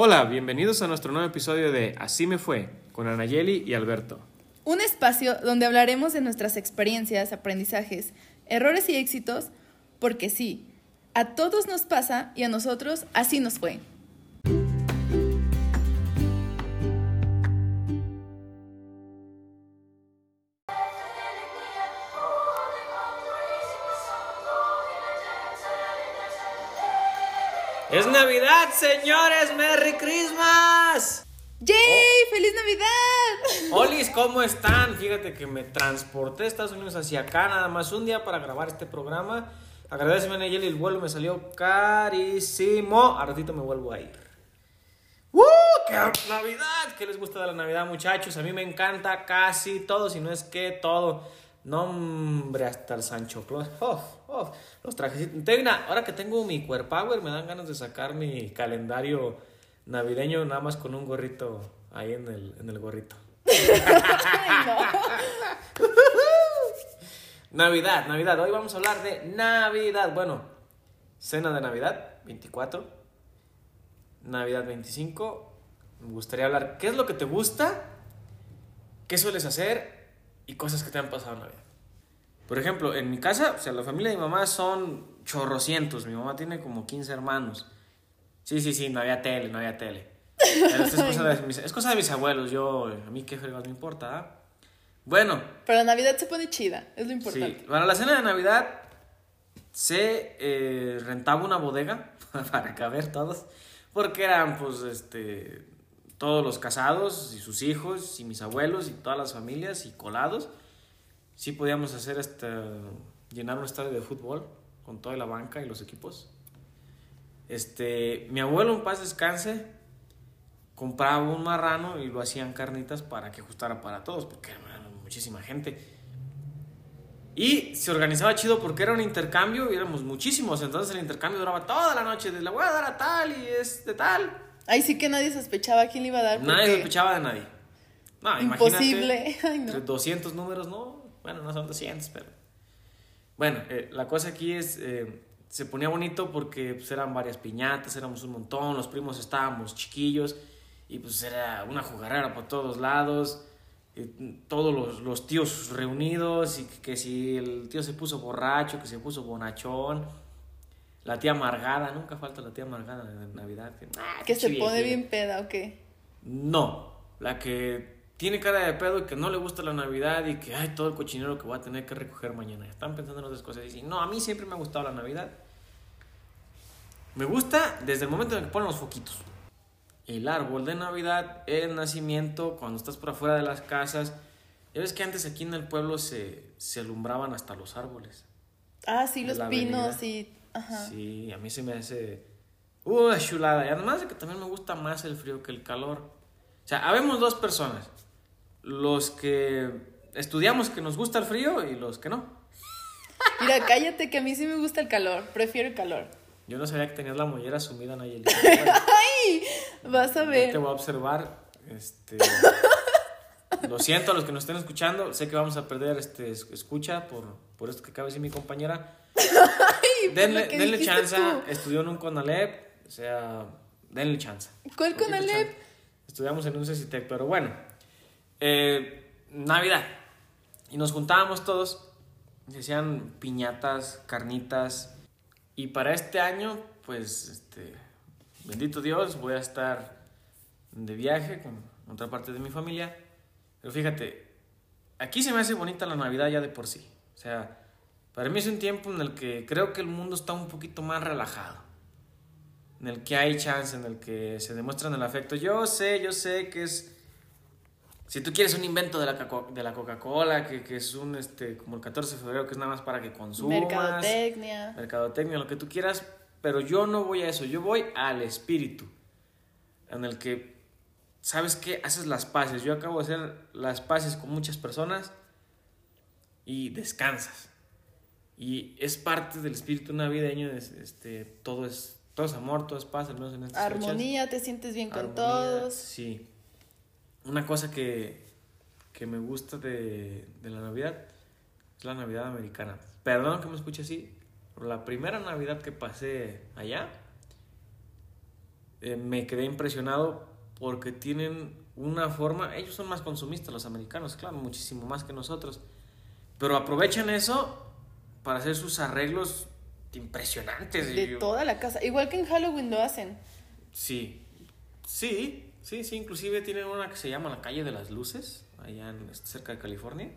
Hola, bienvenidos a nuestro nuevo episodio de Así me fue con Anayeli y Alberto. Un espacio donde hablaremos de nuestras experiencias, aprendizajes, errores y éxitos, porque sí, a todos nos pasa y a nosotros así nos fue. Navidad, señores! ¡Merry Christmas! ¡Yay! ¡Feliz Navidad! Olis, ¿cómo están? Fíjate que me transporté de Estados Unidos hacia acá nada más un día para grabar este programa. Agradeceme a Nayeli, el vuelo me salió carísimo. A ratito me vuelvo a ir. ¡Uh! ¡Qué Navidad! ¿Qué les gusta de la Navidad, muchachos? A mí me encanta casi todo, si no es que todo. No, hombre, hasta el Sancho Claus. Oh, oh, los trajecitos. Tengo una- ahora que tengo mi Power, me dan ganas de sacar mi calendario navideño nada más con un gorrito ahí en el, en el gorrito. Navidad, Navidad. Hoy vamos a hablar de Navidad. Bueno, cena de Navidad, 24. Navidad 25. Me gustaría hablar, ¿qué es lo que te gusta? ¿Qué sueles hacer? Y cosas que te han pasado en Navidad. Por ejemplo, en mi casa, o sea, la familia de mi mamá son chorrocientos. Mi mamá tiene como 15 hermanos. Sí, sí, sí, no había tele, no había tele. Pero es, cosa de mis, es cosa de mis abuelos. Yo, a mí qué fregados me importa, ¿ah? Bueno, Pero la Navidad se pone chida, es lo importante. Sí, para la cena de Navidad se eh, rentaba una bodega para caber todos, porque eran pues este todos los casados y sus hijos y mis abuelos y todas las familias y colados. Sí podíamos hacer este llenar un estadio de fútbol con toda la banca y los equipos. Este, mi abuelo en paz descanse compraba un marrano y lo hacían carnitas para que ajustara para todos, porque era muchísima gente. Y se organizaba chido porque era un intercambio y éramos muchísimos, entonces el intercambio duraba toda la noche, de la voy a dar a tal y es de tal. Ahí sí que nadie sospechaba quién le iba a dar. Nadie sospechaba de nadie. No, Imposible. Ay, no. entre 200 números, no, bueno, no son 200, pero... Bueno, eh, la cosa aquí es, eh, se ponía bonito porque pues, eran varias piñatas, éramos un montón, los primos estábamos chiquillos y pues era una jugarrera por todos lados, eh, todos los, los tíos reunidos y que, que si el tío se puso borracho, que se puso bonachón, la tía amargada, nunca falta la tía amargada de Navidad. Que, ah, Que se pone bien peda, ¿o qué? No, la que tiene cara de pedo y que no le gusta la Navidad y que hay todo el cochinero que voy a tener que recoger mañana. Están pensando en otras cosas y dicen, no, a mí siempre me ha gustado la Navidad. Me gusta desde el momento en que ponen los foquitos. El árbol de Navidad, el nacimiento, cuando estás por afuera de las casas. Ya ves que antes aquí en el pueblo se, se alumbraban hasta los árboles. Ah, sí, los pinos y... Ajá. Sí, a mí se me hace. Uh, chulada. Y además de que también me gusta más el frío que el calor. O sea, habemos dos personas. Los que estudiamos que nos gusta el frío y los que no. Mira, cállate que a mí sí me gusta el calor, prefiero el calor. Yo no sabía que tenías la mollera sumida, Nayeli. ¡Ay! Vas a Yo ver. te voy a observar. Este. Lo siento a los que nos estén escuchando. Sé que vamos a perder este es- escucha por, por esto que acaba de decir mi compañera. Ay, Denle, denle chance. tú. Estudió en un Conalep. O sea, denle chance. ¿Cuál Conalep? chance. Estudiamos en un CECITEC, pero bueno. Eh, Navidad. Y nos juntábamos todos. Se hacían piñatas, carnitas. Y para este año, pues, este, bendito Dios, voy a estar de viaje con otra parte de mi familia. Pero fíjate, aquí se me hace bonita la Navidad ya de por sí. O sea, para mí es un tiempo en el que creo que el mundo está un poquito más relajado. En el que hay chance, en el que se demuestran el afecto. Yo sé, yo sé que es... Si tú quieres un invento de la, caco- de la Coca-Cola, que, que es un, este, como el 14 de febrero, que es nada más para que consumas. Mercadotecnia. Mercadotecnia, lo que tú quieras, pero yo no voy a eso, yo voy al espíritu, en el que, ¿sabes qué? Haces las paces, yo acabo de hacer las paces con muchas personas y descansas. Y es parte del espíritu navideño, es, este, todo es, todo es amor, todo es paz, al menos en estas fechas. Armonía, te sientes bien con todos. Sí. Una cosa que, que me gusta de, de la Navidad es la Navidad americana. Perdón que me escuche así, pero la primera Navidad que pasé allá, eh, me quedé impresionado porque tienen una forma, ellos son más consumistas, los americanos, claro, muchísimo más que nosotros, pero aprovechan eso para hacer sus arreglos impresionantes. De toda la casa, igual que en Halloween lo hacen. Sí, sí, sí, sí, inclusive tienen una que se llama la calle de las luces, allá en, cerca de California.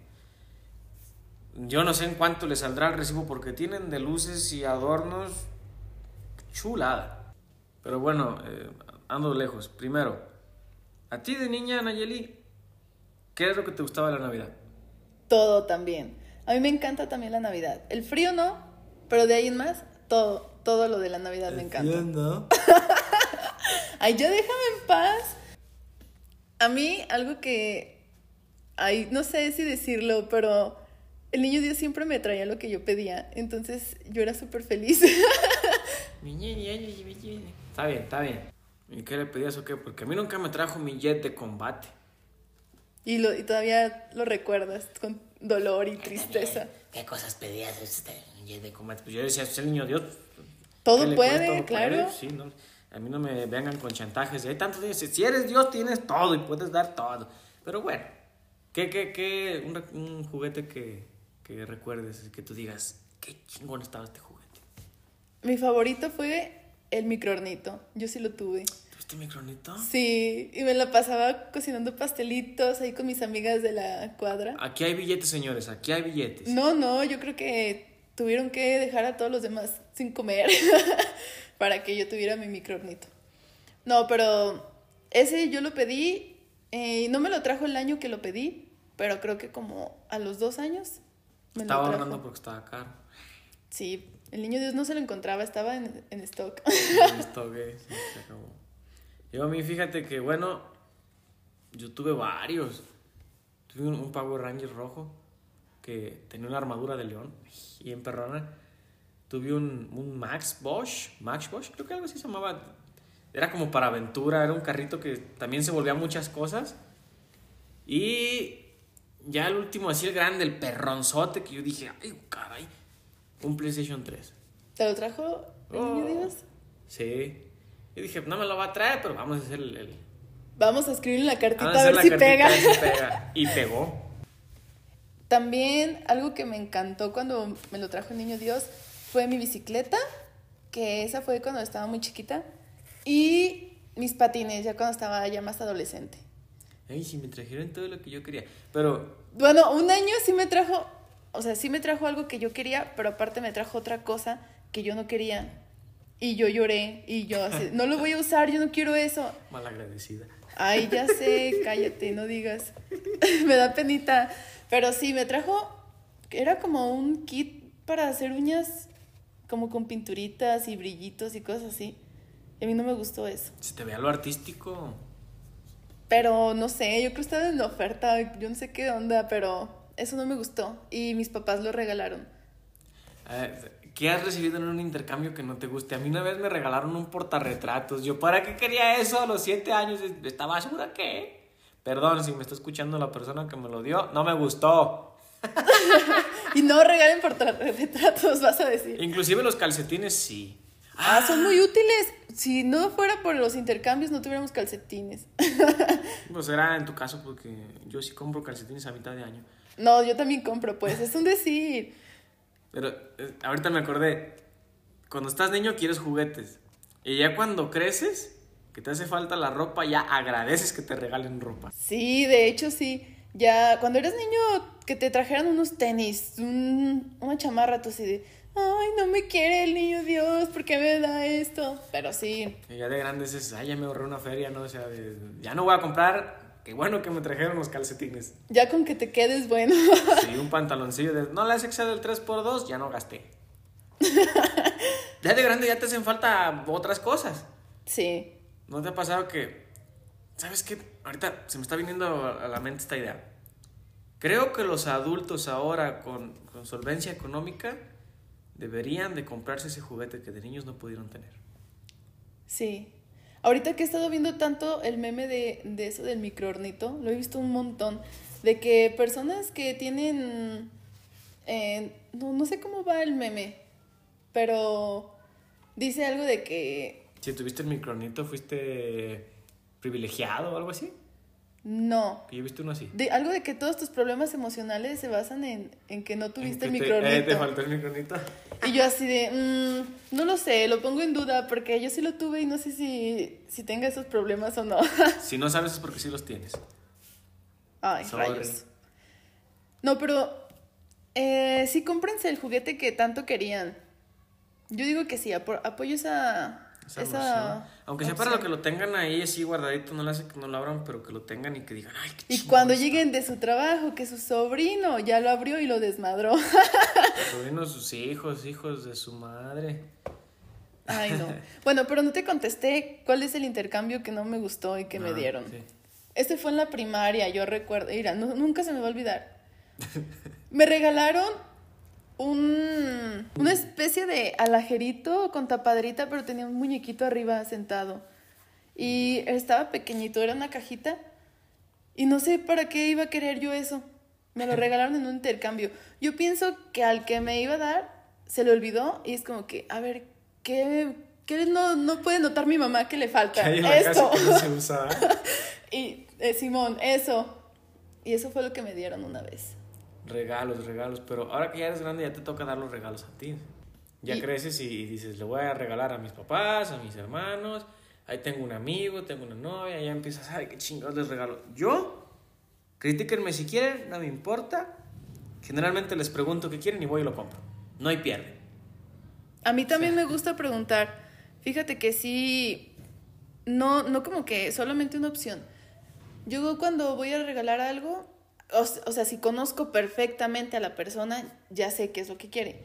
Yo no sé en cuánto le saldrá el recibo porque tienen de luces y adornos chulada. Pero bueno, eh, ando lejos. Primero, a ti de niña, Nayeli, ¿qué es lo que te gustaba de la Navidad? Todo también. A mí me encanta también la Navidad. El frío no, pero de ahí en más, todo, todo lo de la Navidad me encanta. Frío no. Ay, ya déjame en paz. A mí, algo que. Ay, no sé si decirlo, pero el niño Dios siempre me traía lo que yo pedía. Entonces yo era súper feliz. está bien, está bien. ¿Y qué le pedías o qué? Porque a mí nunca me trajo mi jet de combate. Y, lo, y todavía lo recuerdas con dolor y tristeza. ¿Qué, cosas pedías este jet de combate? Pues yo decía, es el niño Dios. Todo puede, claro. Sí, no, a mí no me vengan con chantajes. Hay tantos Si eres Dios, tienes todo y puedes dar todo. Pero bueno, ¿qué, qué, qué? Un, juguete que, que recuerdes, que tú digas, qué chingón estaba este juguete. Mi favorito fue el microornito. Yo sí lo tuve. ¿Tuviste microornito? Sí, y me la pasaba cocinando pastelitos ahí con mis amigas de la cuadra. Aquí hay billetes, señores, aquí hay billetes. No, no, yo creo que tuvieron que dejar a todos los demás sin comer para que yo tuviera mi microornito. No, pero ese yo lo pedí, eh, no me lo trajo el año que lo pedí, pero creo que como a los dos años. Me estaba ahorrando porque estaba caro. Sí, el niño Dios no se lo encontraba, estaba en, en stock. En stock, eh, sí, se acabó. Yo a mí, fíjate que, bueno, yo tuve varios. Tuve un, Power Ranger rojo que tenía una armadura de león y en perrona. Tuve un, un Max Bosch, Max Bosch, creo que algo así se llamaba. Era como para aventura, era un carrito que también se volvía muchas cosas. Y ya el último, así el grande, el perronzote, que yo dije, ay, caray un PlayStation 3. ¿Te lo trajo el niño oh. Dios? Sí. Y dije, no me lo va a traer, pero vamos a hacer el. Vamos a escribir la cartita a, ver si pega. pega. Y pegó. También algo que me encantó cuando me lo trajo el niño Dios fue mi bicicleta, que esa fue cuando estaba muy chiquita, y mis patines, ya cuando estaba ya más adolescente. Ay, sí, me trajeron todo lo que yo quería. Pero. Bueno, un año sí me trajo o sea, sí me trajo algo que yo quería, pero aparte me trajo otra cosa que yo no quería. Y yo lloré y yo así, no lo voy a usar, yo no quiero eso. Malagradecida. Ay, ya sé, cállate, no digas. me da penita. Pero sí, me trajo, era como un kit para hacer uñas como con pinturitas y brillitos y cosas así. Y a mí no me gustó eso. Se te vea lo artístico. Pero no sé, yo creo que estaba en la oferta, yo no sé qué onda, pero eso no me gustó y mis papás lo regalaron. Eh, ¿Qué has recibido en un intercambio que no te guste? A mí una vez me regalaron un portarretratos. Yo, ¿para qué quería eso a los siete años? Estaba segura que... Perdón, si me está escuchando la persona que me lo dio, no me gustó. y no regalen portarretratos, vas a decir. Inclusive los calcetines, sí. Ah, son muy útiles. Si no fuera por los intercambios, no tuviéramos calcetines. pues era en tu caso porque yo sí compro calcetines a mitad de año. No, yo también compro, pues, es un decir. Pero eh, ahorita me acordé, cuando estás niño quieres juguetes. Y ya cuando creces, que te hace falta la ropa, ya agradeces que te regalen ropa. Sí, de hecho sí. Ya cuando eres niño, que te trajeran unos tenis, una chamarra, tú así de, ay, no me quiere el niño Dios, ¿por qué me da esto? Pero sí. Y ya de grandes es, ay, ya me ahorré una feria, ¿no? O sea, ya no voy a comprar Qué bueno que me trajeron los calcetines. Ya con que te quedes bueno. sí, un pantaloncillo de... No les excede el 3x2, ya no gasté. ya de grande ya te hacen falta otras cosas. Sí. ¿No te ha pasado que... ¿Sabes qué? Ahorita se me está viniendo a la mente esta idea. Creo que los adultos ahora con, con solvencia económica deberían de comprarse ese juguete que de niños no pudieron tener. Sí, Ahorita que he estado viendo tanto el meme de, de eso del microornito, lo he visto un montón, de que personas que tienen, eh, no, no sé cómo va el meme, pero dice algo de que Si tuviste el micronito, ¿fuiste privilegiado o algo así? No. Yo he visto uno así. De, algo de que todos tus problemas emocionales se basan en, en que no tuviste el micronito. Eh, te faltó el micronito. Y yo así de, mmm, no lo sé, lo pongo en duda porque yo sí lo tuve y no sé si, si tenga esos problemas o no. si no sabes es porque sí los tienes. Ay, rayos. No, pero eh, sí cómprense el juguete que tanto querían. Yo digo que sí, apoyo esa, esa, Aunque sea para lo que lo tengan ahí así guardadito, no le hace que no lo abran, pero que lo tengan y que digan, ay, qué Y cuando lleguen de su trabajo, que su sobrino ya lo abrió y lo desmadró. Sobrino, sus hijos, hijos de su madre. Ay, no. Bueno, pero no te contesté cuál es el intercambio que no me gustó y que me ah, dieron. Este fue en la primaria, yo recuerdo. Mira, nunca se me va a olvidar. Me regalaron un, una especie de alajerito con tapadrita, pero tenía un muñequito arriba sentado. Y estaba pequeñito, era una cajita. Y no sé para qué iba a querer yo eso. Me lo regalaron en un intercambio. Yo pienso que al que me iba a dar se le olvidó y es como que, a ver, ¿qué, qué no, no puede notar mi mamá que le falta? Esto. y eh, Simón, eso. Y eso fue lo que me dieron una vez regalos, regalos, pero ahora que ya eres grande ya te toca dar los regalos a ti. Ya creces y dices, le voy a regalar a mis papás, a mis hermanos, ahí tengo un amigo, tengo una novia, ya empiezas, ay, qué chingados les regalo. Yo, critíquenme si quieren, no me importa. Generalmente les pregunto qué quieren y voy y lo compro. No hay pierde. A mí también me gusta preguntar. Fíjate que sí, no, no como que solamente una opción. Yo cuando voy a regalar algo, o, sea, si conozco perfectamente a la persona, ya sé qué es lo que quiere.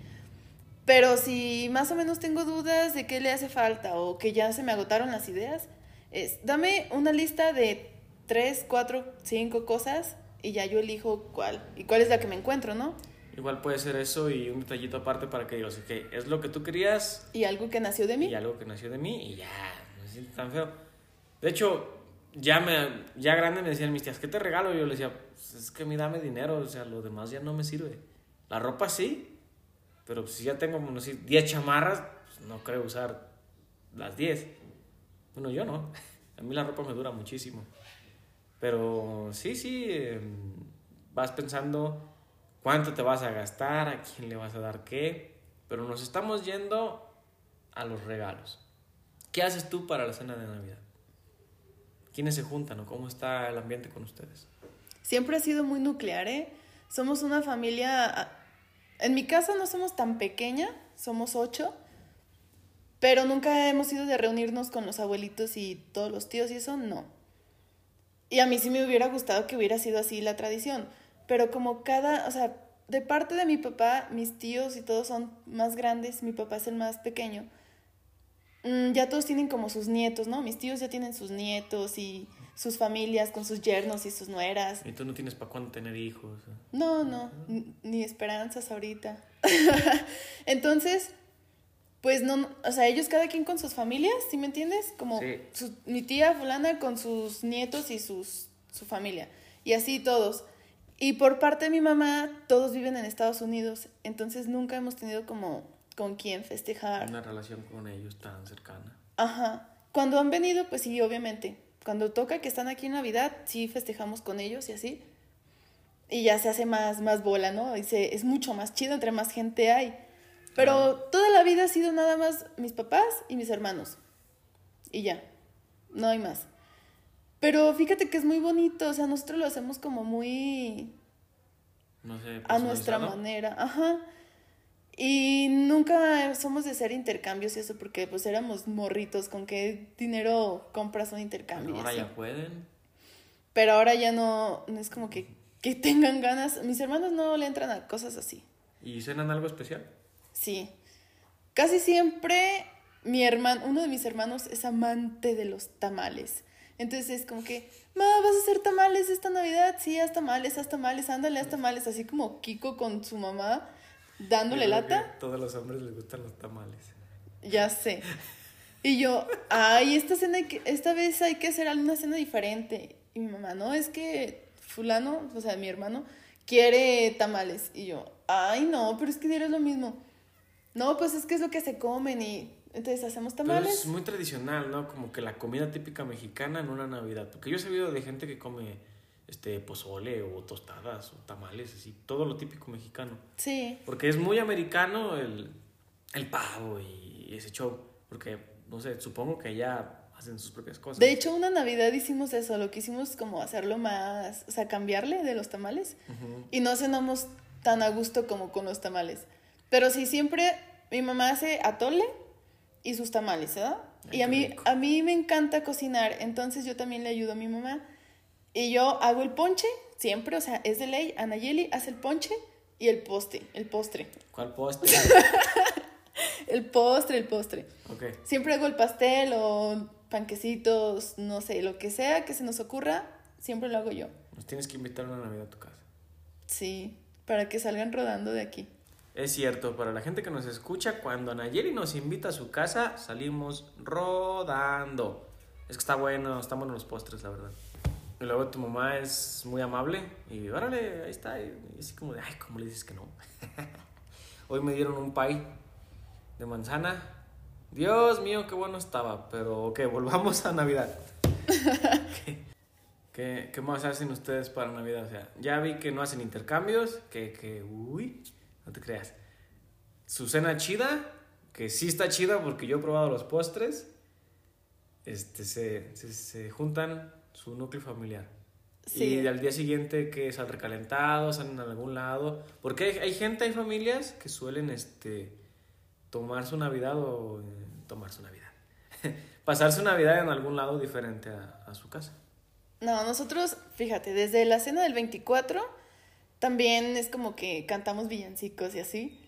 Pero si más o menos tengo dudas de qué le hace falta o que ya se me agotaron las ideas, es, dame una lista de tres, cuatro, cinco cosas y ya yo elijo cuál. Y cuál es la que me encuentro, ¿no? Igual puede ser eso y un detallito aparte para que digas, que es lo que tú querías. Y algo que nació de mí. Y algo que nació de mí y ya, no siento tan feo. De hecho, ya, me, ya grande me decían mis tías, ¿qué te regalo? Y yo le decía, es que a mí dame dinero, o sea, lo demás ya no me sirve. La ropa sí, pero si ya tengo, bueno, 10 chamarras, pues no creo usar las 10. Bueno, yo no. A mí la ropa me dura muchísimo. Pero sí, sí, em, vas pensando cuánto te vas a gastar, a quién le vas a dar qué. Pero nos estamos yendo a los regalos. ¿Qué haces tú para la cena de Navidad? ¿Quiénes se juntan o cómo está el ambiente con ustedes? Siempre ha sido muy nuclear, ¿eh? Somos una familia... Ah, en mi casa no somos tan pequeña, somos ocho, pero nunca hemos ido de reunirnos con los abuelitos y todos los tíos y eso, no. Y a mí sí me hubiera gustado que hubiera sido así la tradición, pero como cada, o sea, de parte de mi papá, mis tíos y todos son más grandes, mi papá es el más pequeño, Mm, ya todos tienen como sus nietos, ¿no? Mis tíos ya tienen sus nietos y sus familias con sus yernos y sus nueras. ¿Y tú no tienes para cuándo tener hijos? No, no, ni esperanzas ahorita. Entonces, pues no, o sea, ellos cada quien con sus familias, ¿sí me entiendes? Como mi tía fulana con sus nietos y sus, su familia. Y así todos. Y por parte de mi mamá, todos viven en Estados Unidos. Entonces nunca hemos tenido como con quién festejar. Una relación con ellos tan cercana. Ajá. Cuando han venido, pues sí, obviamente. Cuando toca que están aquí en Navidad, sí festejamos con ellos y así. Y ya se hace más, más bola, ¿no? Y se, es mucho más chido entre más gente hay. Pero toda la vida ha sido nada más mis papás y mis hermanos. Y ya. No hay más. Pero fíjate que es muy bonito. O sea, nosotros lo hacemos como muy. No sé. A nuestra manera. Ajá. Y nunca somos de hacer intercambios y eso porque pues éramos morritos, con qué dinero compras un intercambio. ahora ya pueden. Pero ahora ya no, no es como que, que tengan ganas. Mis hermanos no le entran a cosas así. ¿Y cenan algo especial? Sí. Casi siempre mi hermano, uno de mis hermanos es amante de los tamales. Entonces es como que, ma, ¿vas a hacer tamales esta Navidad? Sí, haz tamales, haz tamales, ándale, haz tamales. Así como Kiko con su mamá dándole lata. A todos los hombres les gustan los tamales. Ya sé. Y yo, ay, esta cena, esta vez hay que hacer alguna cena diferente. Y mi mamá, no, es que fulano, o sea, mi hermano, quiere tamales. Y yo, ay, no, pero es que diré lo mismo. No, pues es que es lo que se comen y Entonces hacemos Pero tamales. es muy tradicional, ¿no? Como que la comida típica mexicana en una Navidad. Porque yo he sabido de gente que come este pozole o tostadas o tamales, así, todo lo típico mexicano. Sí. Porque es muy americano el, el pavo y ese show. Porque, no sé, supongo que allá hacen sus propias cosas. De hecho, una Navidad hicimos eso, lo quisimos como hacerlo más, o sea, cambiarle de los tamales. Ujú. Y no cenamos tan a gusto como con los tamales. Pero sí, siempre mi mamá hace atole y sus tamales, ¿verdad? Ay, y a mí, rico. a mí me encanta cocinar, entonces yo también le ayudo a mi mamá. Y yo hago el ponche, siempre, o sea, es de ley. Anayeli hace el ponche y el postre, el postre. ¿Cuál postre? El postre, el postre. ok. Siempre hago el pastel o panquecitos, no sé, lo que sea que se nos ocurra, siempre lo hago yo. Nos tienes que invitar una Navidad a tu casa. Sí, para que salgan rodando de aquí. Es cierto, para la gente que nos escucha, cuando Nayeli nos invita a su casa, salimos rodando. Es que está bueno, están buenos los postres, la verdad. Y luego tu mamá es muy amable y órale, ahí está. Y así como de, ay, ¿cómo le dices que no? Hoy me dieron un pie de manzana. Dios mío, qué bueno estaba. Pero, ok, volvamos a Navidad. ¿Qué, qué, qué más hacen ustedes para Navidad? O sea, ya vi que no hacen intercambios, que, que, uy, no te creas. Su cena chida, que sí está chida porque yo he probado los postres. Este, se, se, se juntan su núcleo familiar. Sí. Y al día siguiente que es al recalentado, salen a algún lado. Porque hay, hay gente, hay familias que suelen este, tomar su Navidad o eh, tomar su Navidad. Pasar su Navidad en algún lado diferente a, a su casa. No, nosotros, fíjate, desde la cena del 24 también es como que cantamos villancicos y así.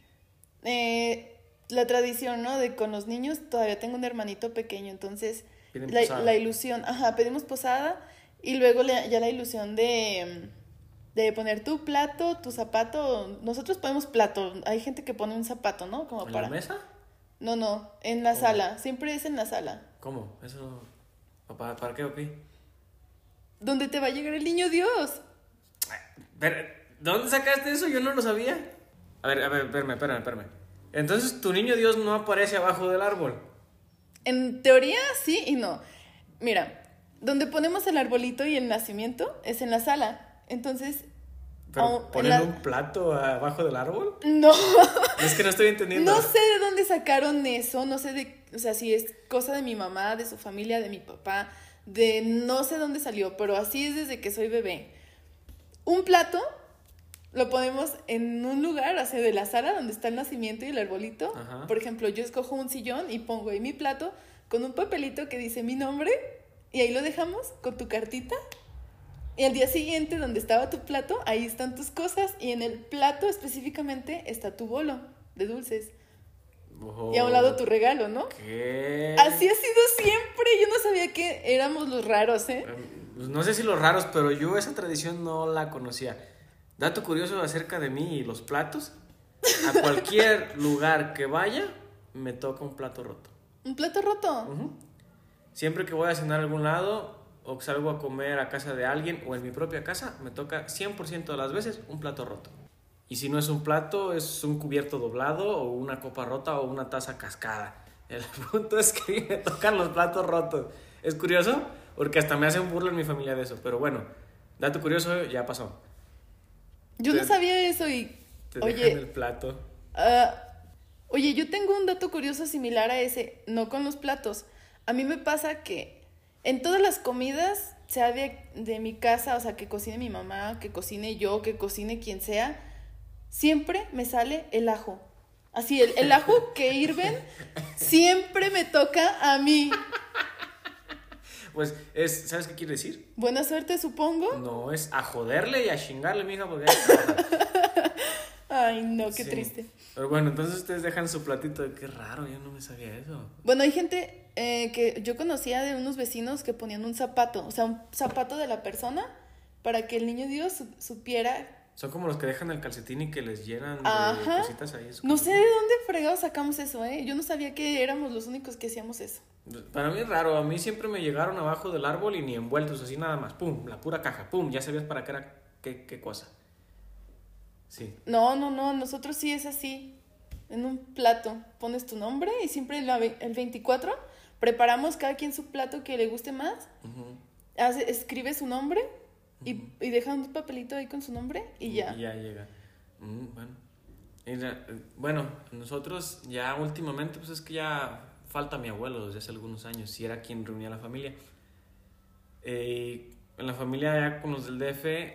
Eh, la tradición, ¿no? De con los niños, todavía tengo un hermanito pequeño, entonces Piden la, posada. la ilusión, ajá, pedimos posada y luego le- ya la ilusión de, de poner tu plato, tu zapato. Nosotros ponemos plato, hay gente que pone un zapato, ¿no? Como ¿En para... la mesa? No, no, en la sala, siempre es en la sala. ¿Cómo? ¿Eso? ¿Para, para qué o qué? ¿Dónde te va a llegar el niño Dios? Pero, ¿de dónde sacaste eso? Yo no lo sabía. A ver, a ver, espérame, espérame, espérame. Entonces, tu niño Dios no aparece abajo del árbol. En teoría, sí y no. Mira, donde ponemos el arbolito y el nacimiento es en la sala. Entonces, ¿Pero ponen la- un plato abajo del árbol? no, Es que no estoy entendiendo. no sé de dónde sacaron eso, no sé de, o sea, si es cosa de mi mamá, de su familia, de mi papá, de no sé dónde salió, pero así es desde que soy bebé. Un plato lo ponemos en un lugar, o sea, de la sala donde está el nacimiento y el arbolito. Ajá. Por ejemplo, yo escojo un sillón y pongo ahí mi plato con un papelito que dice mi nombre y ahí lo dejamos con tu cartita. Y al día siguiente, donde estaba tu plato, ahí están tus cosas y en el plato específicamente está tu bolo de dulces. Oh, Y a un lado tu regalo, ¿no? ¿Qué? Así ha sido siempre. Yo no sabía que éramos los raros, ¿eh? Em, pues no sé si los raros, pero yo esa tradición no la conocía. Dato curioso acerca de mí y los platos. A cualquier lugar que vaya, me toca un plato roto. Un plato roto. Siempre que voy a cenar a algún lado o salgo a comer a casa de alguien o en mi propia casa, me toca 100% de las veces un plato roto. Y si no es un plato, es un cubierto doblado o una copa rota o una taza cascada. El punto es que me tocan los platos rotos. Es curioso porque hasta me hacen burla en mi familia de eso. Pero bueno, dato curioso, ya pasó. Yo Te- no sabía eso y. Te dejan Oye, el plato. ah, oye, yo tengo un dato curioso similar a ese, no con los platos. A mí me pasa que en todas las comidas, sea de, de mi casa, o sea, que cocine mi mamá, que cocine yo, que cocine quien sea, siempre me sale el ajo. Así, el, el ajo que hirven siempre me toca a mí. Pues, es, ¿sabes qué quiere decir? Buena suerte, supongo. No, es a joderle y a chingarle, mija, porque... Ay, no, qué Sí. triste. Pero bueno, entonces ustedes dejan su platito. Qué raro, yo no me sabía eso. Bueno, hay gente eh, que yo conocía de unos vecinos que ponían un zapato, o sea, un zapato de la persona para que el niño Dios su- supiera. Son como los que dejan el calcetín y que les llenan de Ajá. cositas ahí. No sé de dónde fregados sacamos eso, ¿eh? Yo no sabía que éramos los únicos que hacíamos eso. Para mí es raro. A mí siempre me llegaron abajo del árbol y ni envueltos, así nada más. Pum, la pura caja. Pum, ya sabías para qué era qué, qué cosa. Sí. No, no, no, nosotros sí es así. en un plato pones tu nombre y siempre el 24 preparamos cada quien su plato que le guste más. Hace, escribe su nombre y, y, deja un papelito ahí con su nombre y ya. Y ya llega. Mm, bueno. Bueno, nosotros ya últimamente, pues es que ya falta mi abuelo desde hace algunos años, si era quien reunía a la familia. Eh, en la familia ya con los del DF,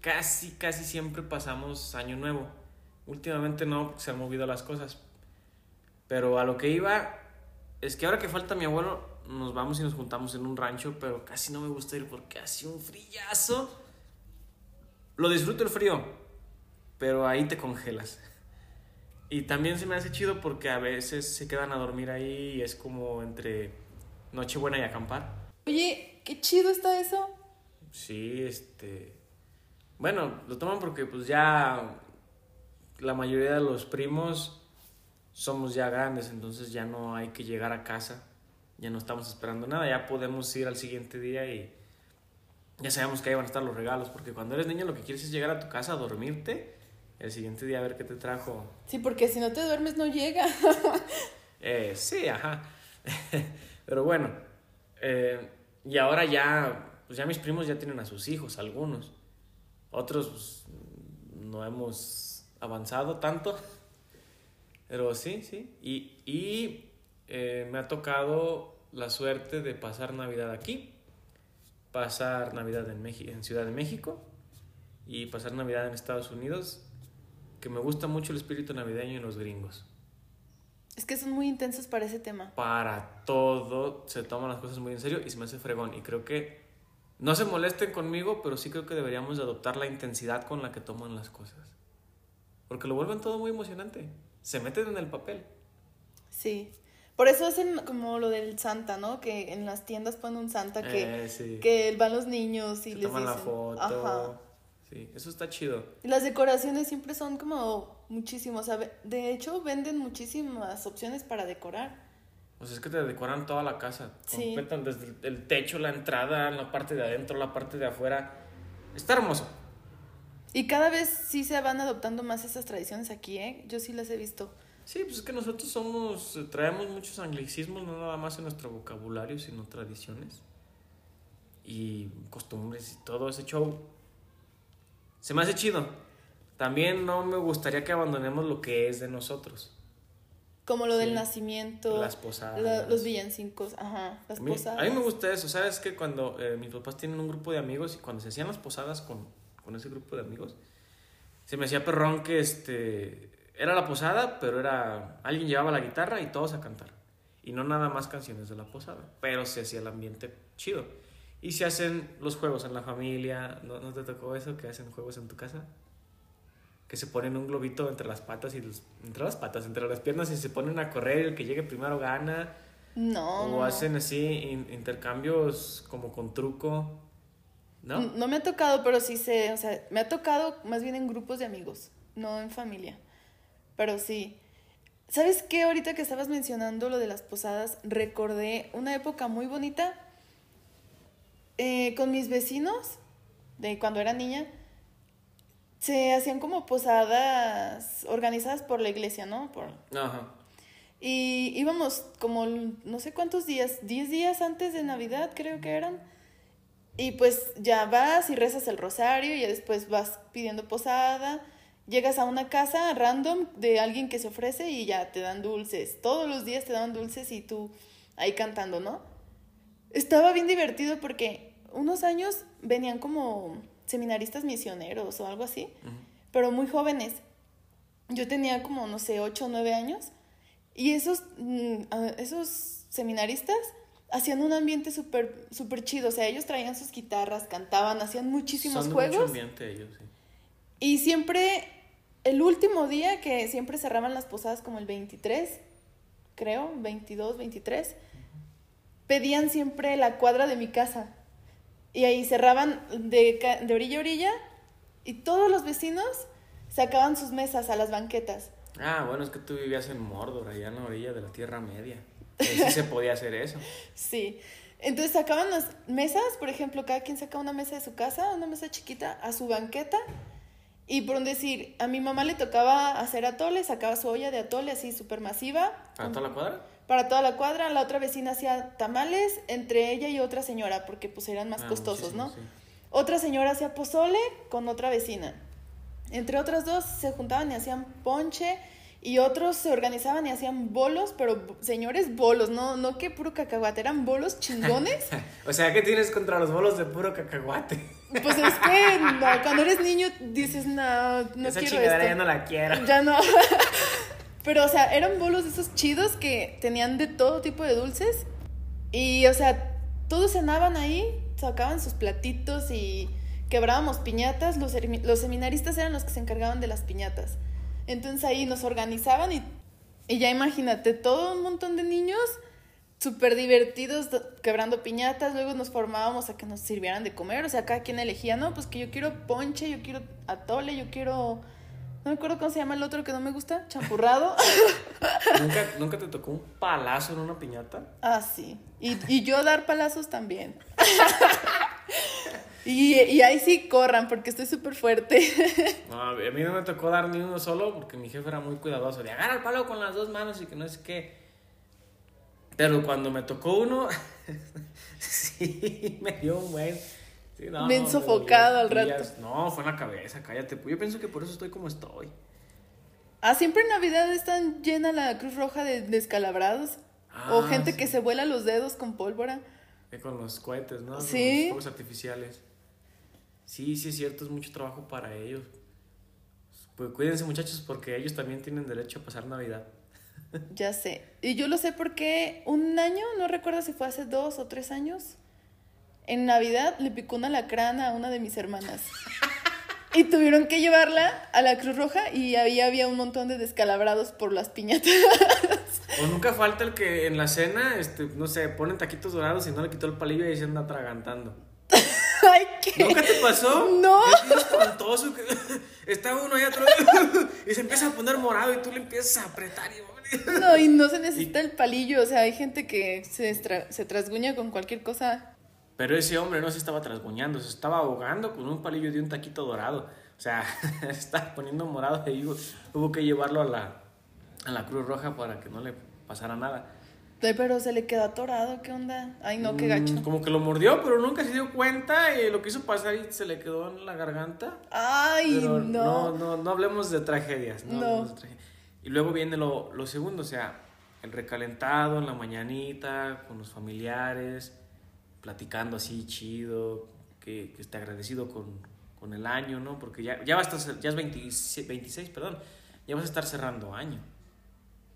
casi, casi siempre pasamos año nuevo. Últimamente no, se han movido las cosas. Pero a lo que iba, es que ahora que falta mi abuelo, nos vamos y nos juntamos en un rancho, pero casi no me gusta ir porque hace un frillazo. Lo disfruto el frío, pero ahí te congelas. Y también se me hace chido porque a veces se quedan a dormir ahí y es como entre Nochebuena y acampar. Oye, qué chido está eso. Sí, este. Bueno, lo toman porque pues ya la mayoría de los primos somos ya grandes, entonces ya no hay que llegar a casa, ya no estamos esperando nada, ya podemos ir al siguiente día y ya sabemos que ahí van a estar los regalos, porque cuando eres niño lo que quieres es llegar a tu casa a dormirte, el siguiente día a ver qué te trajo. Sí, porque si no te duermes no llega. eh, sí, ajá. Pero bueno, eh, y ahora ya, pues ya mis primos ya tienen a sus hijos, algunos. Otros pues, no hemos avanzado tanto. Pero sí, sí. Y, y eh, me ha tocado la suerte de pasar Navidad aquí, pasar Navidad en, en Ciudad de México y pasar Navidad en Estados Unidos, que me gusta mucho el espíritu navideño en los gringos. Es que son muy intensos para ese tema. Para todo, se toman las cosas muy en serio y se me hace fregón. Y creo que no se molesten conmigo, pero sí creo que deberíamos adoptar la intensidad con la que toman las cosas. Porque lo vuelven todo muy emocionante se meten en el papel. Sí. Por eso hacen como lo del Santa, ¿no? Que en las tiendas ponen un Santa que, eh, que van los niños y les toman la foto. Ajá. Sí, eso está chido. Y las decoraciones siempre son como muchísimos. de hecho, venden muchísimas opciones para decorar. Pues es que te decoran toda la casa. Sí. Completan desde el techo, la entrada, la parte de adentro, la parte de afuera. Está hermoso. Y cada vez sí se van adoptando más esas tradiciones aquí, ¿eh? Yo sí las he visto. Sí, pues es que nosotros somos, eh, traemos muchos anglicismos, no nada más en nuestro vocabulario, sino tradiciones y costumbres y todo ese show. Se me hace chido. También no me gustaría que abandonemos lo que es de nosotros. Como lo del nacimiento. Las posadas. los villancicos, ajá, las posadas. A mí me gusta eso, ¿sabes? Que cuando eh, mis papás tienen un grupo de amigos y cuando se hacían las posadas con con ese grupo de amigos, se me hacía perrón que este, era la posada, pero era alguien llevaba la guitarra y todos a cantar. Y no nada más canciones de la posada, pero se hacía el ambiente chido. Y se hacen los juegos en la familia, ¿no, ¿no te tocó eso? Que hacen juegos en tu casa? Que se ponen un globito entre las patas y entre las patas, entre las piernas y se ponen a correr el que llegue primero gana. No. O hacen así intercambios como con truco. ¿No? No me ha tocado, pero sí sé, o sea, me ha tocado más bien en grupos de amigos, no en familia. Pero sí. ¿Sabes qué? Ahorita que estabas mencionando lo de las posadas, recordé una época muy bonita eh, con mis vecinos, de cuando era niña. Se hacían como posadas organizadas por la iglesia, ¿no? Por... Ajá. Y íbamos como no sé cuántos días, 10 días antes de Navidad creo que eran y pues ya vas y rezas el rosario y después vas pidiendo posada. Llegas a una casa random de alguien que se ofrece y ya te dan dulces. Todos los días te dan dulces y tú ahí cantando, ¿no? Estaba bien divertido porque unos años venían como seminaristas misioneros o algo así, pero muy jóvenes. Yo tenía como, no sé, 8 o 9 años. Y esos, mm, esos seminaristas hacían un ambiente súper super chido. O sea, ellos traían sus guitarras, cantaban, hacían muchísimos Son juegos. Mucho ambiente ellos, sí. Y siempre, el último día que siempre cerraban las posadas como el 23, creo, 22, 23, pedían siempre la cuadra de mi casa. Y ahí cerraban de, de orilla a orilla y todos los vecinos sacaban sus mesas a las banquetas. Ah, bueno, es que tú vivías en Mordor, allá en la orilla de la Tierra Media. Sí se podía hacer eso. sí. Entonces sacaban las mesas, por ejemplo, cada quien saca una mesa de su casa, una mesa chiquita, a su banqueta. Y por un decir, a mi mamá le tocaba hacer atole, sacaba su olla de atole así súper masiva. ¿Para toda la cuadra? Para toda la cuadra. La otra vecina hacía tamales entre ella y otra señora, porque pues eran más Ah, costosos, ¿no? sí. Otra señora hacía pozole con otra vecina. Entre otras dos se juntaban y hacían ponche y otros se organizaban y hacían bolos, pero señores bolos, no, no que puro cacahuate, eran bolos chingones. O sea, ¿qué tienes contra los bolos de puro cacahuate? Pues es que no, cuando eres niño dices, no, no Esa quiero esto. ya no la quiero. Ya no. Pero, o sea, eran bolos de esos chidos que tenían de todo tipo de dulces. Y, o sea, todos cenaban ahí, sacaban sus platitos y quebrábamos piñatas. Los, los seminaristas eran los que se encargaban de las piñatas. Entonces ahí nos organizaban y, y ya imagínate, todo un montón de niños súper divertidos quebrando piñatas. Luego nos formábamos a que nos sirvieran de comer. O sea, cada quien elegía, no, pues que yo quiero ponche, yo quiero atole, yo quiero. No me acuerdo cómo se llama el otro que no me gusta, champurrado. ¿Nunca, ¿Nunca te tocó un palazo en una piñata? ah, sí. Y, y yo dar palazos también. y, y ahí sí corran porque estoy súper fuerte. No, a mí no me tocó dar ni uno solo porque mi jefe era muy cuidadoso de agarra el palo con las dos manos y que no sé qué. Pero cuando me tocó uno, sí, me dio un buen. sí, no, Bien sofocado al rato. No, fue en la cabeza, cállate. Yo pienso que por eso estoy como estoy. ah, siempre en Navidad están llena la Cruz Roja de descalabrados. o Ah, gente sí. que se vuela los dedos con pólvora. Eh, Con los cohetes, ¿no? Con Sí. los fuegos artificiales. Sí, sí es cierto, es mucho trabajo para ellos. Pues cuídense muchachos porque ellos también tienen derecho a pasar Navidad. Ya sé. Y yo lo sé porque un año, no recuerdo si fue hace dos o tres años, en Navidad le picó una lacrana a una de mis hermanas. Y tuvieron que llevarla a la Cruz Roja y ahí había un montón de descalabrados por las piñatas. O nunca falta el que en la cena, este, no sé, ponen taquitos dorados y no le quitó el palillo y se anda atragantando. ¿Qué? ¿Nunca te pasó? No. Es espantoso que está uno ahí atrás y se empieza a poner morado y tú le empiezas a apretar y... No, y no se necesita el palillo. O sea, hay gente que se, se trasguña con cualquier cosa. Pero ese hombre no se estaba trasguñando, se estaba ahogando con un palillo de un taquito dorado. O sea, se estaba poniendo morado y hubo, hubo que llevarlo a la, a la Cruz Roja para que no le pasara nada. Pero se le quedó atorado, ¿qué onda? Ay, no, qué gacho. Mm, Como que lo mordió, pero nunca se dio cuenta y lo quiso pasar y se le quedó en la garganta. Ay, no. no, no, no hablemos de tragedias. No. No. hablemos de tragedias. Y luego viene lo, lo segundo, o sea, el recalentado en la mañanita, con los familiares, platicando así chido, que, que esté agradecido con, con el año, ¿no? Porque ya, ya, va a estar, ya es 26, 26, perdón, ya vas a estar cerrando año.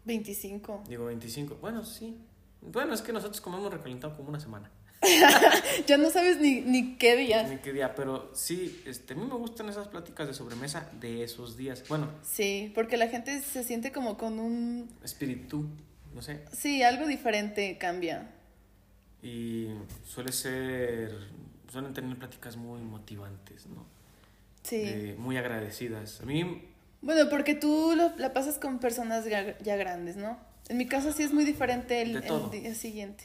25. Digo 25, bueno, sí. Bueno, es que nosotros comemos recalentado como una semana. Ya no sabes ni, ni qué día. Ni qué día, pero sí, este, a mí me gustan esas pláticas de sobremesa de esos días. Bueno, Sí, porque la gente se siente como con un... espíritu, no sé. Sí, algo diferente cambia. Y suele ser, suelen tener pláticas muy motivantes, ¿no? Sí. De- muy agradecidas. A mí, Bueno, porque tú lo- la pasas con personas ya, ya grandes, ¿no? En mi caso sí es muy diferente el, día siguiente.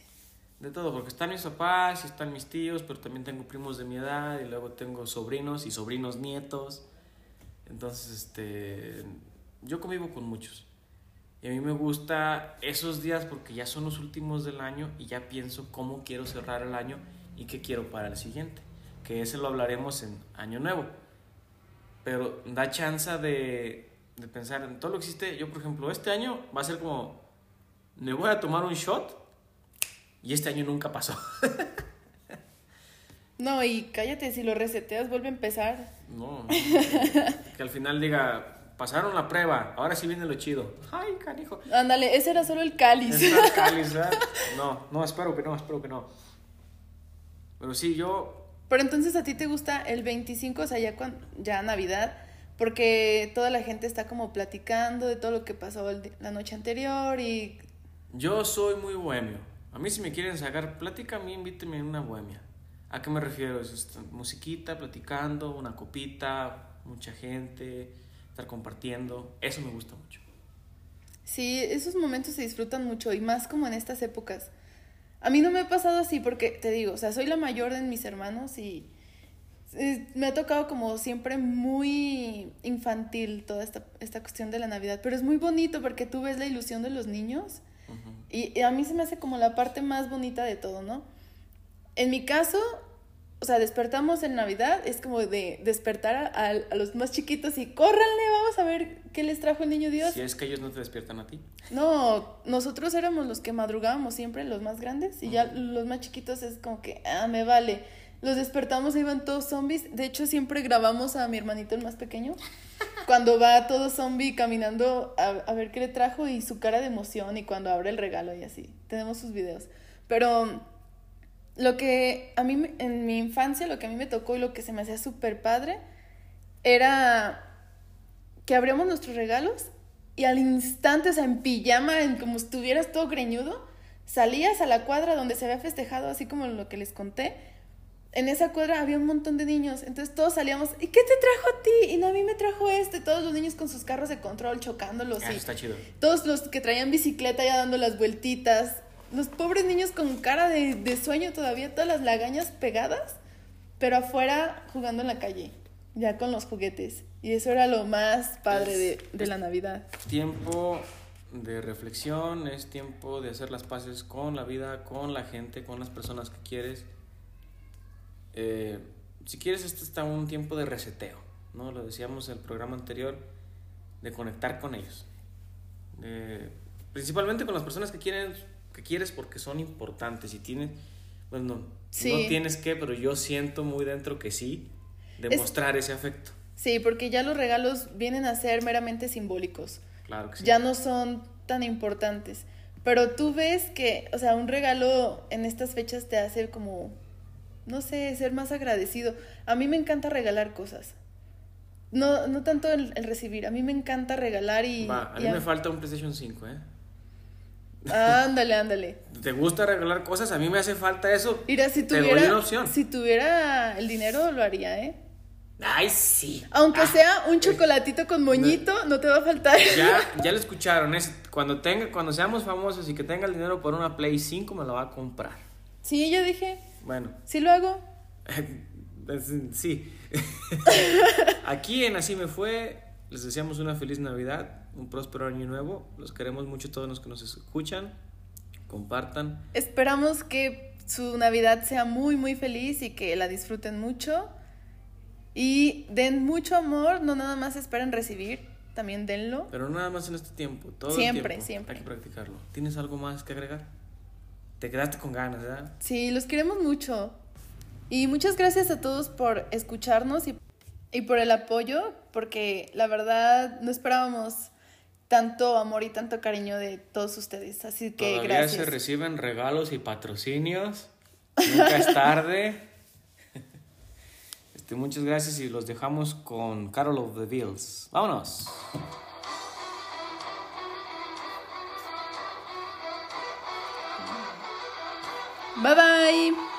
de todo, porque están mis papás y están mis tíos, pero también tengo primos de mi edad y luego tengo sobrinos y sobrinos nietos. Entonces, este, yo convivo con muchos. Y a mí me gusta esos días porque ya son los últimos del año y ya pienso cómo quiero cerrar el año y qué quiero para el siguiente. Que ese lo hablaremos en Año Nuevo. Pero da chance de, de pensar en todo lo que existe. Yo, por ejemplo, este año va a ser como, me voy a tomar un shot y este año nunca pasó. No, y cállate, si lo reseteas vuelve a empezar. No, que al final diga, pasaron la prueba, ahora sí viene lo chido. Ay, canijo. Ándale, ese era solo el cáliz. Está el cáliz, ¿verdad? No, no, espero que no, espero que no. Pero sí, yo, Pero entonces a ti te gusta el 25, o sea, ya, ya Navidad, porque toda la gente está como platicando de todo lo que pasó el la noche anterior y... yo soy muy bohemio. A mí si me quieren sacar plática, a mí invíteme a una bohemia. ¿A qué me refiero? Es esta, musiquita, platicando, una copita, mucha gente, estar compartiendo. Eso me gusta mucho. Sí, esos momentos se disfrutan mucho y más como en estas épocas. A mí no me ha pasado así porque te digo, o sea, soy la mayor de mis hermanos y me ha tocado como siempre muy infantil toda esta, esta cuestión de la Navidad, pero es muy bonito porque tú ves la ilusión de los niños y, a mí se me hace como la parte más bonita de todo, ¿no? En mi caso, o sea, despertamos en Navidad, es como de despertar a, a, los más chiquitos y córranle, vamos a ver qué les trajo el niño Dios. Si es que ellos no te despiertan a ti. No, nosotros éramos los que madrugábamos siempre, los más grandes, y ya los más chiquitos es como que, ah, me vale. Los despertamos, iban todos zombies. De hecho, siempre grabamos a mi hermanito el más pequeño. Cuando va todo zombie caminando a, a, ver qué le trajo y su cara de emoción y cuando abre el regalo y así. Tenemos sus videos. Pero lo que a mí, en mi infancia, lo que a mí me tocó y lo que se me hacía súper padre era que abríamos nuestros regalos y al instante, o sea, en pijama, en como estuvieras todo greñudo, salías a la cuadra donde se había festejado, así como lo que les conté en esa cuadra había un montón de niños, entonces todos salíamos, ¿y qué te trajo a ti? Y a mí me trajo este, todos los niños con sus carros de control chocándolos. Ah, está chido. Todos los que traían bicicleta ya dando las vueltitas, los pobres niños con cara de, de sueño todavía, todas las lagañas pegadas, pero afuera jugando en la calle, ya con los juguetes. Y eso era lo más padre de, de la Navidad. Tiempo de reflexión, es tiempo de hacer las paces con la vida, con la gente, con las personas que quieres eh, si quieres, este está un tiempo de reseteo, ¿no? Lo decíamos en el programa anterior, de conectar con ellos. principalmente con las personas que, quieren, que quieres porque son importantes y tienes, bueno, no, tienes que, pero yo siento muy dentro que sí, demostrar ese afecto. Sí, porque ya los regalos vienen a ser meramente simbólicos. Claro que sí. Ya no son tan importantes. Pero tú ves que, o sea, un regalo en estas fechas te hace como no sé, ser más agradecido. A mí me encanta regalar cosas. No, no tanto el, recibir, a mí me encanta regalar y... a mí me falta un PlayStation 5, ¿eh? Ándale, ándale. ¿Te gusta regalar cosas? A mí me hace falta eso. Mira, si tuviera, si tuviera el dinero, lo haría, ¿eh? Ay, sí. Aunque ah. sea un chocolatito con moñito, no, te va a faltar. Ya, ya lo escucharon. Es, cuando, tenga, cuando seamos famosos y que tenga el dinero por una Play 5, me lo va a comprar. Sí, yo dije. Bueno. ¿Sí lo hago? sí. Aquí en Así me fue, les deseamos una feliz Navidad, un próspero año nuevo. Los queremos mucho todos los que nos escuchan. Compartan. Esperamos que su Navidad sea muy, muy feliz y que la disfruten mucho. Y den mucho amor, no nada más esperen recibir, también denlo. Pero no nada más en este tiempo, todo siempre, el tiempo. Siempre, Hay que practicarlo. ¿Tienes algo más que agregar? Te quedaste con ganas, ¿verdad? Sí, los queremos mucho. Y muchas gracias a todos por escucharnos y, y por el apoyo, porque la verdad no esperábamos tanto amor y tanto cariño de todos ustedes. Así que Todavía gracias. se reciben regalos y patrocinios. Nunca es tarde. Este, muchas gracias y los dejamos con Carol of the Bills. Vámonos. Bye bye.